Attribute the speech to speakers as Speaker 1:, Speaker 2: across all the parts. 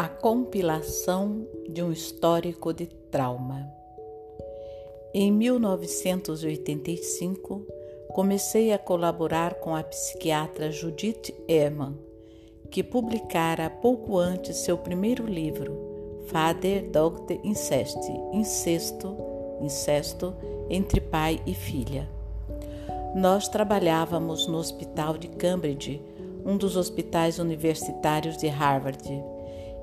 Speaker 1: A compilação de um histórico de trauma. Em 1985, comecei a colaborar com a psiquiatra Judith Ehrman, que publicara pouco antes seu primeiro livro, Father Dogte Incest, Incesto, Incesto entre pai e filha. Nós trabalhávamos no Hospital de Cambridge, um dos hospitais universitários de Harvard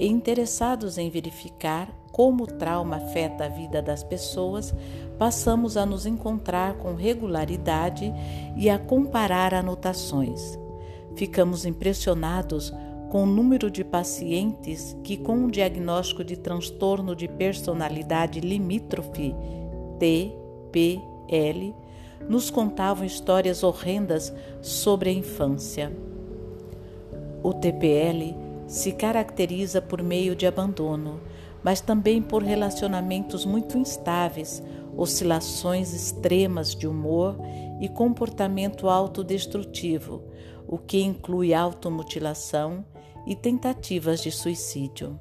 Speaker 1: e interessados em verificar como o trauma afeta a vida das pessoas, passamos a nos encontrar com regularidade e a comparar anotações. Ficamos impressionados com o número de pacientes que, com um diagnóstico de transtorno de personalidade limítrofe, TPL, nos contavam histórias horrendas sobre a infância. O TPL se caracteriza por meio de abandono, mas também por relacionamentos muito instáveis, oscilações extremas de humor e comportamento autodestrutivo, o que inclui automutilação e tentativas de suicídio.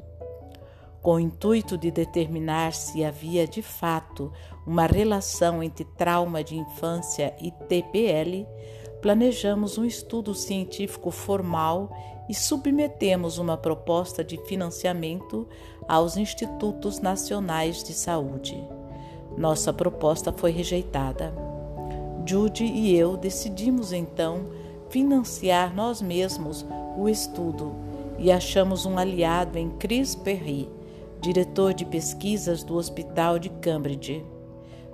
Speaker 1: Com o intuito de determinar se havia de fato uma relação entre trauma de infância e TPL, planejamos um estudo científico formal e submetemos uma proposta de financiamento aos Institutos Nacionais de Saúde. Nossa proposta foi rejeitada. Judy e eu decidimos então financiar nós mesmos o estudo e achamos um aliado em Chris Perry, diretor de pesquisas do Hospital de Cambridge.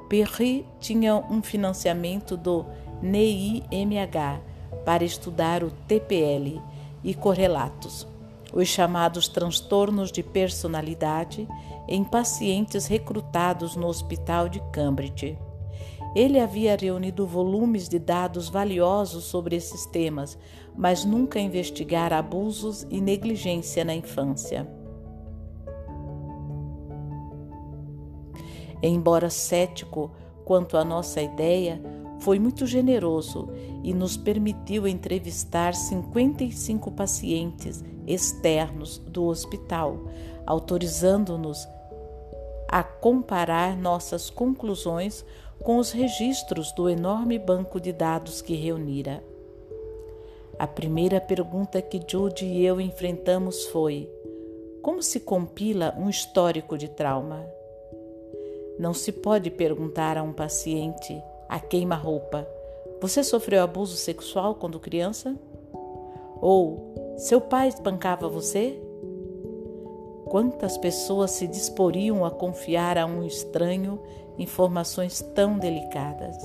Speaker 1: Perry tinha um financiamento do NIMH para estudar o TPL e correlatos, os chamados transtornos de personalidade em pacientes recrutados no Hospital de Cambridge. Ele havia reunido volumes de dados valiosos sobre esses temas, mas nunca investigara abusos e negligência na infância. Embora cético quanto à nossa ideia, foi muito generoso e nos permitiu entrevistar 55 pacientes externos do hospital, autorizando-nos a comparar nossas conclusões com os registros do enorme banco de dados que reunira. A primeira pergunta que Judy e eu enfrentamos foi: como se compila um histórico de trauma? Não se pode perguntar a um paciente a queima-roupa: Você sofreu abuso sexual quando criança? Ou seu pai espancava você? Quantas pessoas se disporiam a confiar a um estranho informações tão delicadas?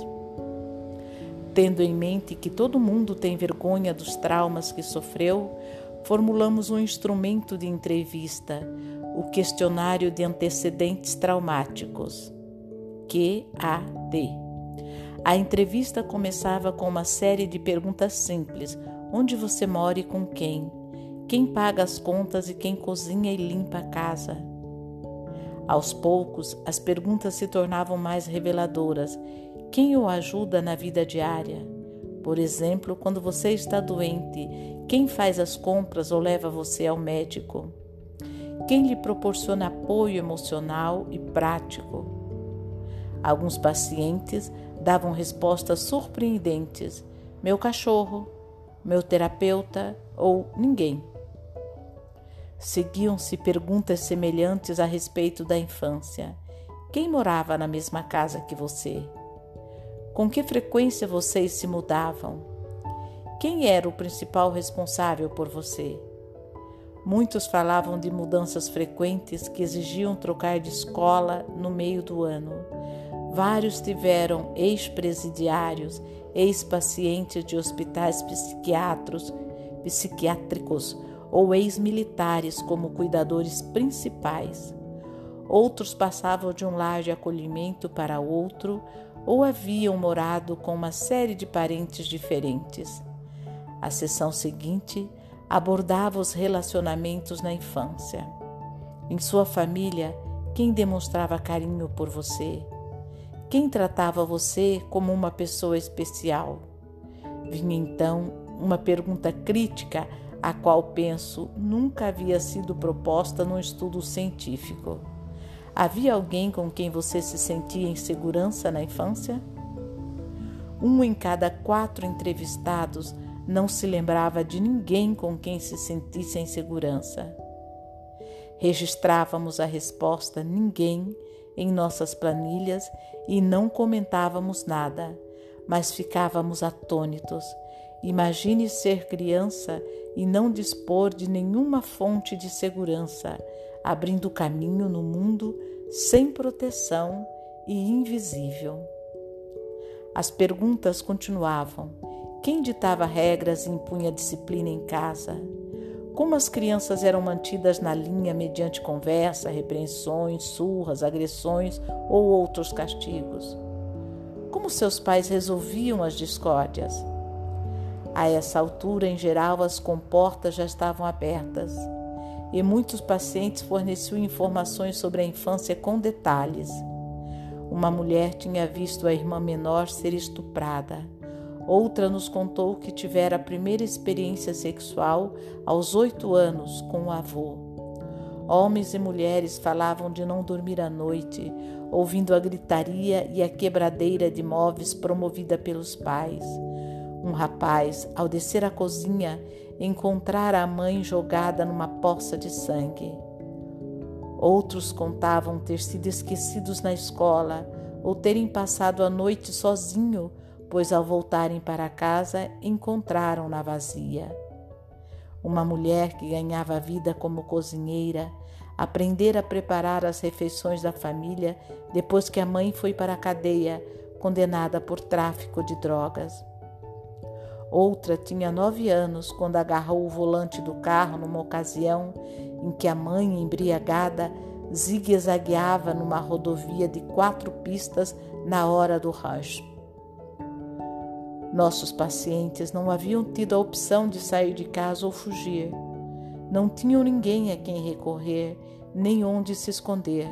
Speaker 1: Tendo em mente que todo mundo tem vergonha dos traumas que sofreu, formulamos um instrumento de entrevista, o questionário de antecedentes traumáticos, QAD. A entrevista começava com uma série de perguntas simples: onde você mora e com quem? Quem paga as contas e quem cozinha e limpa a casa? Aos poucos, as perguntas se tornavam mais reveladoras. Quem o ajuda na vida diária? Por exemplo, quando você está doente, quem faz as compras ou leva você ao médico? Quem lhe proporciona apoio emocional e prático? Alguns pacientes davam respostas surpreendentes: meu cachorro, meu terapeuta ou ninguém. Seguiam-se perguntas semelhantes a respeito da infância. Quem morava na mesma casa que você? Com que frequência vocês se mudavam? Quem era o principal responsável por você? Muitos falavam de mudanças frequentes que exigiam trocar de escola no meio do ano. Vários tiveram ex-presidiários, ex-pacientes de hospitais psiquiátricos, psiquiátricos ou ex-militares como cuidadores principais. Outros passavam de um lar de acolhimento para outro ou haviam morado com uma série de parentes diferentes. A sessão seguinte abordava os relacionamentos na infância. Em sua família, quem demonstrava carinho por você? Quem tratava você como uma pessoa especial? Vinha então uma pergunta crítica a qual penso nunca havia sido proposta num estudo científico. Havia alguém com quem você se sentia em segurança na infância? Um em cada quatro entrevistados não se lembrava de ninguém com quem se sentisse em segurança. Registrávamos a resposta ninguém em nossas planilhas e não comentávamos nada, mas ficávamos atônitos. Imagine ser criança e não dispor de nenhuma fonte de segurança, abrindo caminho no mundo sem proteção e invisível. As perguntas continuavam. Quem ditava regras e impunha disciplina em casa? Como as crianças eram mantidas na linha mediante conversa, repreensões, surras, agressões ou outros castigos? Como seus pais resolviam as discórdias? A essa altura, em geral, as comportas já estavam abertas e muitos pacientes forneciam informações sobre a infância com detalhes. Uma mulher tinha visto a irmã menor ser estuprada. Outra nos contou que tivera a primeira experiência sexual aos oito anos com o avô. Homens e mulheres falavam de não dormir à noite, ouvindo a gritaria e a quebradeira de móveis promovida pelos pais. Um rapaz, ao descer à cozinha, encontrara a mãe jogada numa poça de sangue. Outros contavam ter sido esquecidos na escola ou terem passado a noite sozinho, pois ao voltarem para casa encontraram-na vazia. Uma mulher que ganhava vida como cozinheira aprendera a preparar as refeições da família depois que a mãe foi para a cadeia, condenada por tráfico de drogas. Outra tinha nove anos quando agarrou o volante do carro numa ocasião em que a mãe, embriagada, zigue-zagueava numa rodovia de quatro pistas na hora do rush. Nossos pacientes não haviam tido a opção de sair de casa ou fugir. Não tinham ninguém a quem recorrer, nem onde se esconder.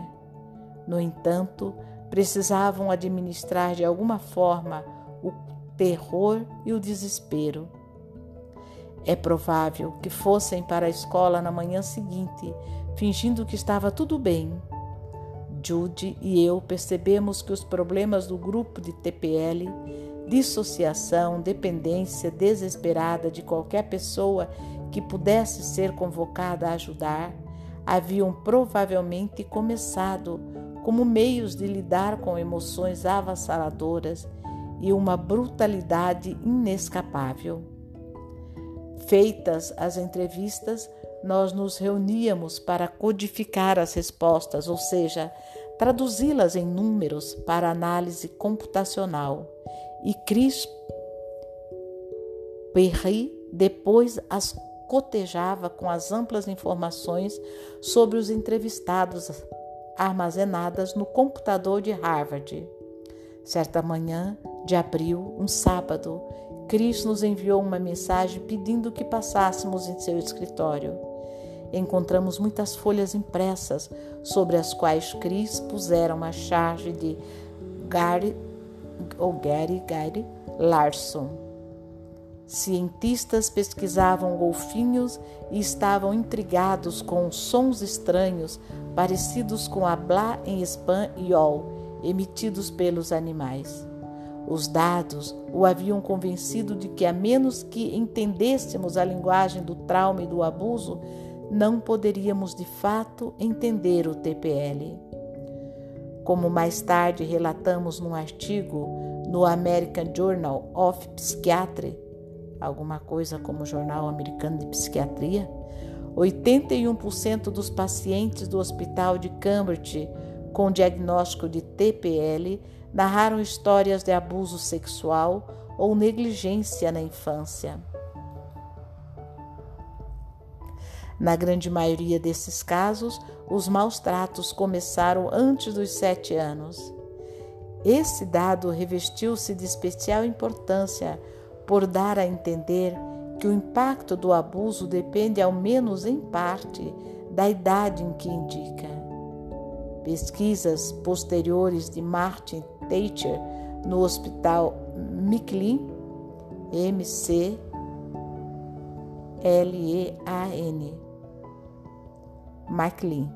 Speaker 1: No entanto, precisavam administrar de alguma forma o terror e o desespero. É provável que fossem para a escola na manhã seguinte, fingindo que estava tudo bem. Judy e eu percebemos que os problemas do grupo de TPL, dissociação, dependência desesperada de qualquer pessoa que pudesse ser convocada a ajudar, haviam provavelmente começado como meios de lidar com emoções avassaladoras e uma brutalidade inescapável. Feitas as entrevistas, nós nos reuníamos para codificar as respostas, ou seja, traduzi-las em números para análise computacional. E Cris Perry depois as cotejava com as amplas informações sobre os entrevistados armazenadas no computador de Harvard. Certa manhã de abril, um sábado, Cris nos enviou uma mensagem pedindo que passássemos em seu escritório. Encontramos muitas folhas impressas sobre as quais Cris pusera uma charge de Gary ou Gary Gary Larson. Cientistas pesquisavam golfinhos e estavam intrigados com sons estranhos parecidos com a blá em espanhol emitidos pelos animais. Os dados o haviam convencido de que, a menos que entendêssemos a linguagem do trauma e do abuso, não poderíamos de fato entender o TPL. Como mais tarde relatamos num artigo no American Journal of Psychiatry, alguma coisa como Jornal Americano de Psiquiatria, 81% dos pacientes do Hospital de Cambridge com diagnóstico de TPL narraram histórias de abuso sexual ou negligência na infância. Na grande maioria desses casos, os maus tratos começaram antes dos sete anos. Esse dado revestiu-se de especial importância por dar a entender que o impacto do abuso depende, ao menos em parte, da idade em que indica. Pesquisas posteriores de Martin Thatcher no Hospital McLean, MC L-E-A-N. MacLean.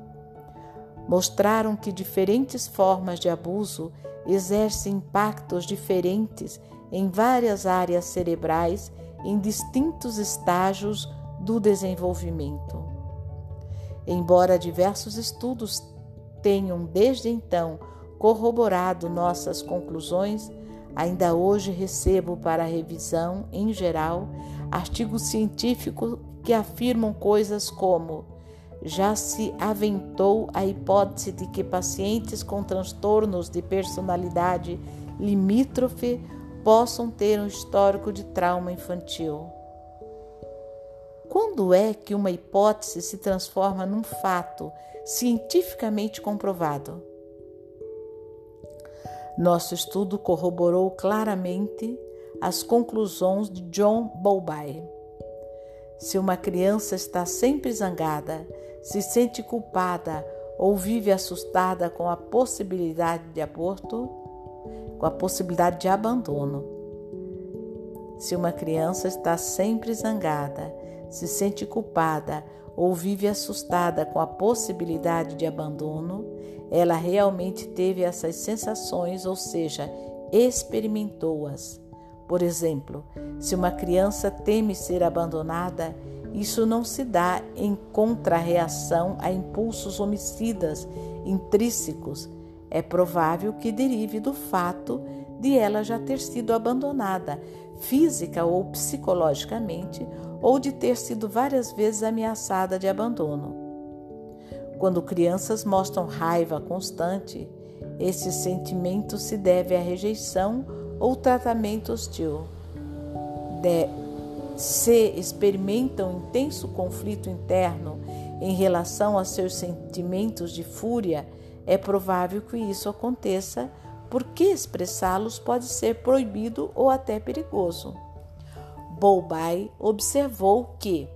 Speaker 1: Mostraram que diferentes formas de abuso exercem impactos diferentes em várias áreas cerebrais em distintos estágios do desenvolvimento. Embora diversos estudos tenham desde então corroborado nossas conclusões, ainda hoje recebo para revisão, em geral, artigos científicos que afirmam coisas como já se aventou a hipótese de que pacientes com transtornos de personalidade limítrofe possam ter um histórico de trauma infantil. Quando é que uma hipótese se transforma num fato cientificamente comprovado? Nosso estudo corroborou claramente as conclusões de John Bowlby. Se uma criança está sempre zangada, se sente culpada ou vive assustada com a possibilidade de aborto, com a possibilidade de abandono. Se uma criança está sempre zangada, se sente culpada ou vive assustada com a possibilidade de abandono, ela realmente teve essas sensações, ou seja, experimentou-as. Por exemplo, se uma criança teme ser abandonada, isso não se dá em contrarreação a impulsos homicidas intrínsecos. É provável que derive do fato de ela já ter sido abandonada, física ou psicologicamente, ou de ter sido várias vezes ameaçada de abandono. Quando crianças mostram raiva constante, esse sentimento se deve à rejeição ou tratamento hostil. De, se experimentam intenso conflito interno em relação a seus sentimentos de fúria, é provável que isso aconteça porque expressá-los pode ser proibido ou até perigoso. Bowlby observou que,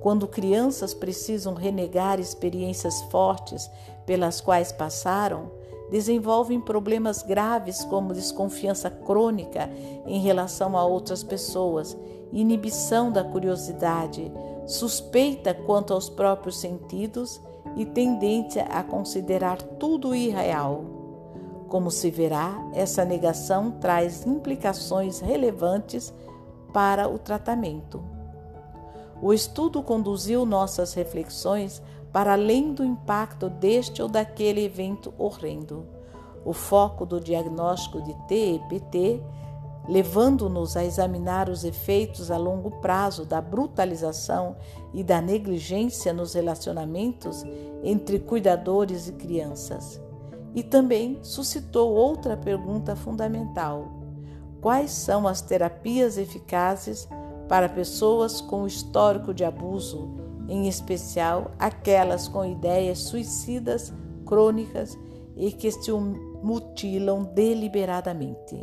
Speaker 1: quando crianças precisam renegar experiências fortes pelas quais passaram, desenvolvem problemas graves como desconfiança crônica em relação a outras pessoas, inibição da curiosidade, suspeita quanto aos próprios sentidos e tendência a considerar tudo irreal. Como se verá, essa negação traz implicações relevantes para o tratamento. O estudo conduziu nossas reflexões para além do impacto deste ou daquele evento horrendo. O foco do diagnóstico de TEPT, levando-nos a examinar os efeitos a longo prazo da brutalização e da negligência nos relacionamentos entre cuidadores e crianças. E também suscitou outra pergunta fundamental: quais são as terapias eficazes para pessoas com histórico de abuso em especial aquelas com ideias suicidas crônicas e que se mutilam deliberadamente.